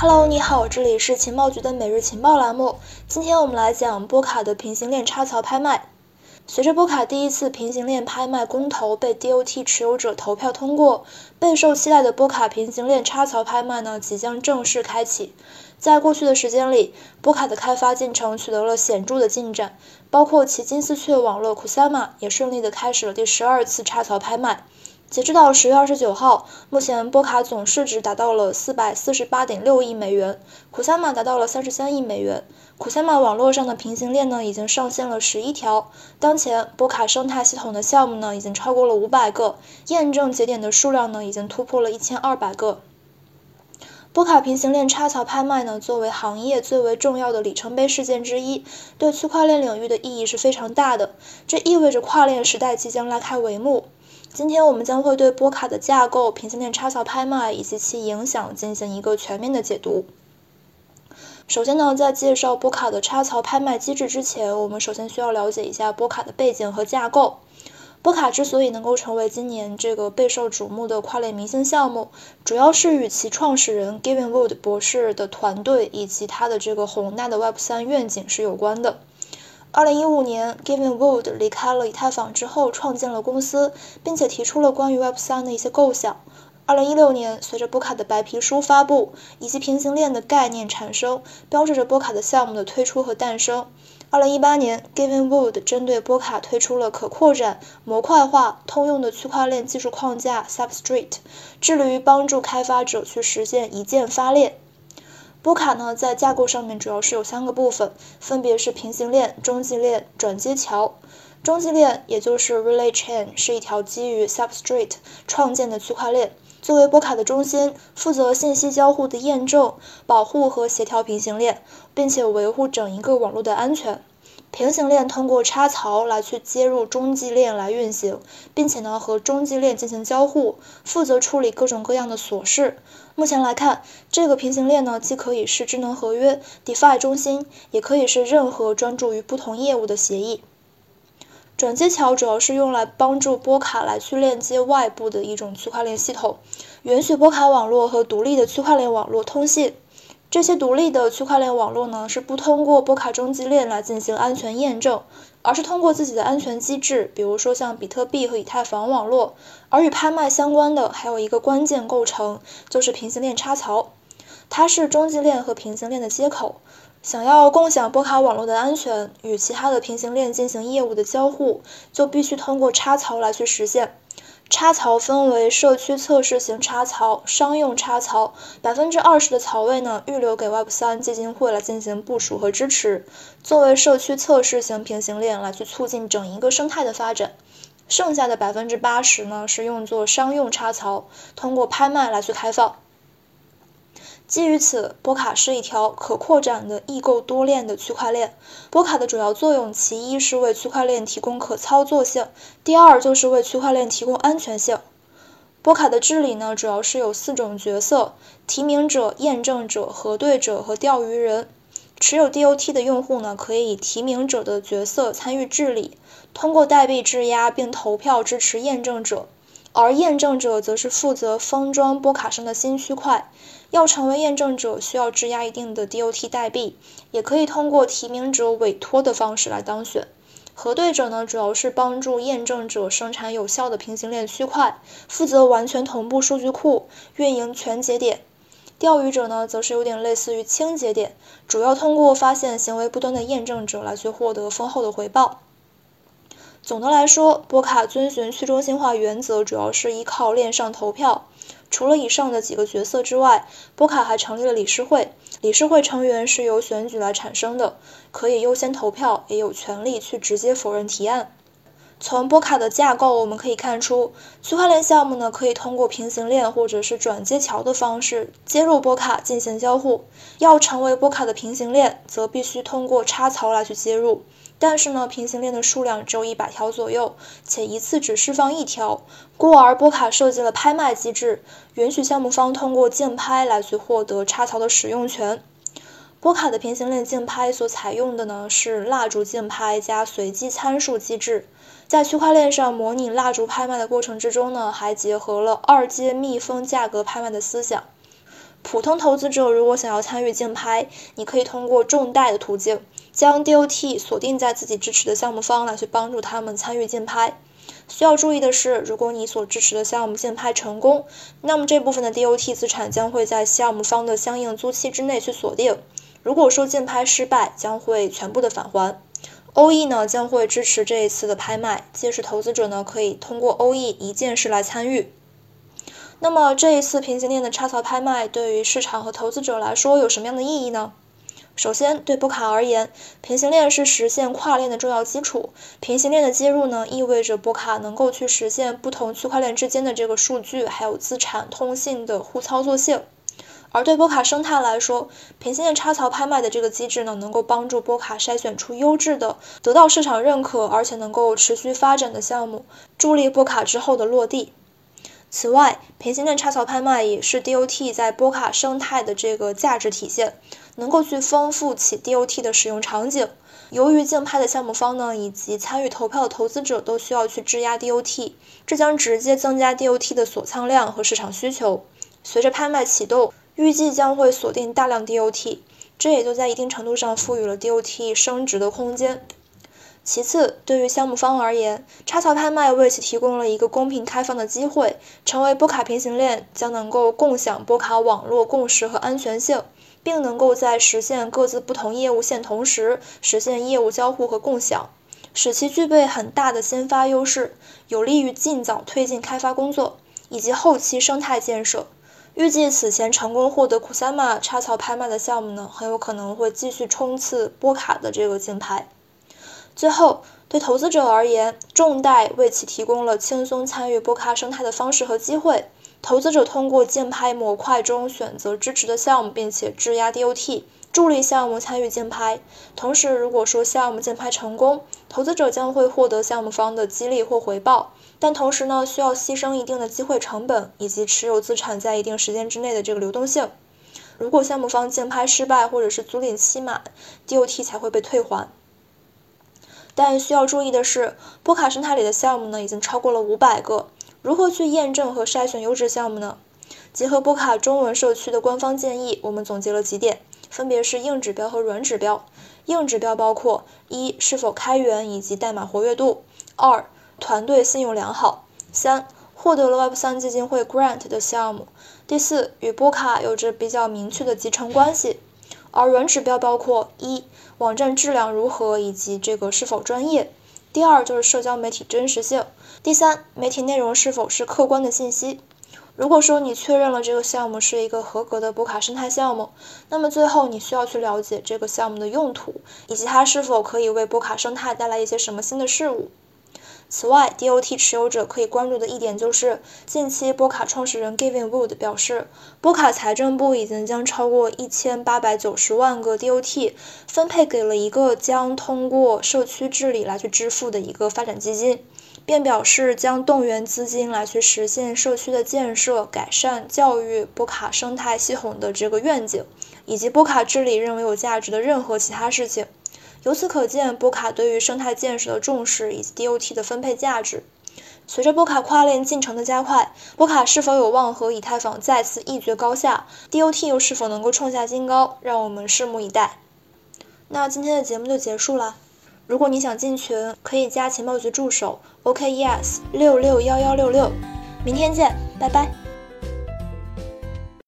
Hello，你好，这里是情报局的每日情报栏目。今天我们来讲波卡的平行链插槽拍卖。随着波卡第一次平行链拍卖公投被 DOT 持有者投票通过，备受期待的波卡平行链插槽拍卖呢即将正式开启。在过去的时间里，波卡的开发进程取得了显著的进展，包括其金丝雀网络 Kusama 也顺利的开始了第十二次插槽拍卖。截止到十月二十九号，目前波卡总市值达到了四百四十八点六亿美元，库萨玛达到了三十三亿美元。库萨玛网络上的平行链呢，已经上线了十一条。当前波卡生态系统的项目呢，已经超过了五百个，验证节点的数量呢，已经突破了一千二百个。波卡平行链插槽拍卖呢，作为行业最为重要的里程碑事件之一，对区块链领域的意义是非常大的。这意味着跨链时代即将拉开帷幕。今天我们将会对波卡的架构、平行链插槽拍卖以及其影响进行一个全面的解读。首先呢，在介绍波卡的插槽拍卖机制之前，我们首先需要了解一下波卡的背景和架构。波卡之所以能够成为今年这个备受瞩目的跨链明星项目，主要是与其创始人 Gavin Wood 博士的团队以及他的这个宏大的 Web 三愿景是有关的。二零一五年，Given Wood 离开了以太坊之后，创建了公司，并且提出了关于 Web 三的一些构想。二零一六年，随着波卡的白皮书发布以及平行链的概念产生，标志着波卡的项目的推出和诞生。二零一八年，Given Wood 针对波卡推出了可扩展、模块化、通用的区块链技术框架 Substrate，致力于帮助开发者去实现一键发链。波卡呢，在架构上面主要是有三个部分，分别是平行链、中继链、转接桥。中继链也就是 Relay Chain，是一条基于 Substrate 创建的区块链，作为波卡的中心，负责信息交互的验证、保护和协调平行链，并且维护整一个网络的安全。平行链通过插槽来去接入中继链来运行，并且呢和中继链进行交互，负责处理各种各样的琐事。目前来看，这个平行链呢既可以是智能合约 DeFi 中心，也可以是任何专注于不同业务的协议。转接桥主要是用来帮助波卡来去链接外部的一种区块链系统，允许波卡网络和独立的区块链网络通信。这些独立的区块链网络呢，是不通过波卡中继链来进行安全验证，而是通过自己的安全机制，比如说像比特币和以太坊网络。而与拍卖相关的还有一个关键构成，就是平行链插槽，它是中继链和平行链的接口。想要共享波卡网络的安全，与其他的平行链进行业务的交互，就必须通过插槽来去实现。插槽分为社区测试型插槽、商用插槽，百分之二十的槽位呢预留给 Web 三基金会来进行部署和支持，作为社区测试型平行链来去促进整一个生态的发展。剩下的百分之八十呢是用作商用插槽，通过拍卖来去开放。基于此，波卡是一条可扩展的异构多链的区块链。波卡的主要作用，其一是为区块链提供可操作性，第二就是为区块链提供安全性。波卡的治理呢，主要是有四种角色：提名者、验证者、核对者和钓鱼人。持有 DOT 的用户呢，可以以提名者的角色参与治理，通过代币质押并投票支持验证者。而验证者则是负责封装波卡上的新区块。要成为验证者，需要质押一定的 DOT 代币，也可以通过提名者委托的方式来当选。核对者呢，主要是帮助验证者生产有效的平行链区块，负责完全同步数据库，运营全节点。钓鱼者呢，则是有点类似于清节点，主要通过发现行为不端的验证者来去获得丰厚的回报。总的来说，波卡遵循去中心化原则，主要是依靠链上投票。除了以上的几个角色之外，波卡还成立了理事会。理事会成员是由选举来产生的，可以优先投票，也有权利去直接否认提案。从波卡的架构我们可以看出，区块链项目呢可以通过平行链或者是转接桥的方式接入波卡进行交互。要成为波卡的平行链，则必须通过插槽来去接入。但是呢，平行链的数量只有一百条左右，且一次只释放一条，故而波卡设计了拍卖机制，允许项目方通过竞拍来去获得插槽的使用权。波卡的平行链竞拍所采用的呢是蜡烛竞拍加随机参数机制，在区块链上模拟蜡烛拍卖的过程之中呢，还结合了二阶密封价格拍卖的思想。普通投资者如果想要参与竞拍，你可以通过重贷的途径，将 DOT 锁定在自己支持的项目方来去帮助他们参与竞拍。需要注意的是，如果你所支持的项目竞拍成功，那么这部分的 DOT 资产将会在项目方的相应租期之内去锁定。如果说竞拍失败，将会全部的返还。OE 呢将会支持这一次的拍卖，届时投资者呢可以通过 OE 一件事来参与。那么这一次平行链的插槽拍卖对于市场和投资者来说有什么样的意义呢？首先，对波卡而言，平行链是实现跨链的重要基础。平行链的接入呢，意味着波卡能够去实现不同区块链之间的这个数据还有资产通信的互操作性。而对波卡生态来说，平行链插槽拍卖的这个机制呢，能够帮助波卡筛选出优质的、得到市场认可而且能够持续发展的项目，助力波卡之后的落地。此外，平行链插槽拍卖也是 DOT 在波卡生态的这个价值体现。能够去丰富起 DOT 的使用场景。由于竞拍的项目方呢，以及参与投票的投资者都需要去质押 DOT，这将直接增加 DOT 的锁仓量和市场需求。随着拍卖启动，预计将会锁定大量 DOT，这也就在一定程度上赋予了 DOT 升值的空间。其次，对于项目方而言，插槽拍卖为其提供了一个公平开放的机会，成为波卡平行链将能够共享波卡网络共识和安全性。并能够在实现各自不同业务线同时实现业务交互和共享，使其具备很大的先发优势，有利于尽早推进开发工作以及后期生态建设。预计此前成功获得库萨玛插槽拍卖的项目呢，很有可能会继续冲刺波卡的这个竞拍。最后，对投资者而言，重贷为其提供了轻松参与波卡生态的方式和机会。投资者通过竞拍模块中选择支持的项目，并且质押 DOT，助力项目参与竞拍。同时，如果说项目竞拍成功，投资者将会获得项目方的激励或回报，但同时呢，需要牺牲一定的机会成本以及持有资产在一定时间之内的这个流动性。如果项目方竞拍失败或者是租赁期满，DOT 才会被退还。但需要注意的是，波卡生态里的项目呢，已经超过了五百个。如何去验证和筛选优质项目呢？结合波卡中文社区的官方建议，我们总结了几点，分别是硬指标和软指标。硬指标包括：一、是否开源以及代码活跃度；二、团队信用良好；三、获得了 Web3 基金会 Grant 的项目；第四，与波卡有着比较明确的集成关系。而软指标包括：一、网站质量如何以及这个是否专业。第二就是社交媒体真实性，第三媒体内容是否是客观的信息。如果说你确认了这个项目是一个合格的波卡生态项目，那么最后你需要去了解这个项目的用途，以及它是否可以为波卡生态带来一些什么新的事物。此外，DOT 持有者可以关注的一点就是，近期波卡创始人 Gavin Wood 表示，波卡财政部已经将超过一千八百九十万个 DOT 分配给了一个将通过社区治理来去支付的一个发展基金，并表示将动员资金来去实现社区的建设、改善教育、波卡生态系统的这个愿景，以及波卡治理认为有价值的任何其他事情。由此可见，波卡对于生态建设的重视以及 DOT 的分配价值。随着波卡跨链进程的加快，波卡是否有望和以太坊再次一决高下？DOT 又是否能够创下新高？让我们拭目以待。那今天的节目就结束了。如果你想进群，可以加情报局助手 OKES 六六幺幺六六。明天见，拜拜。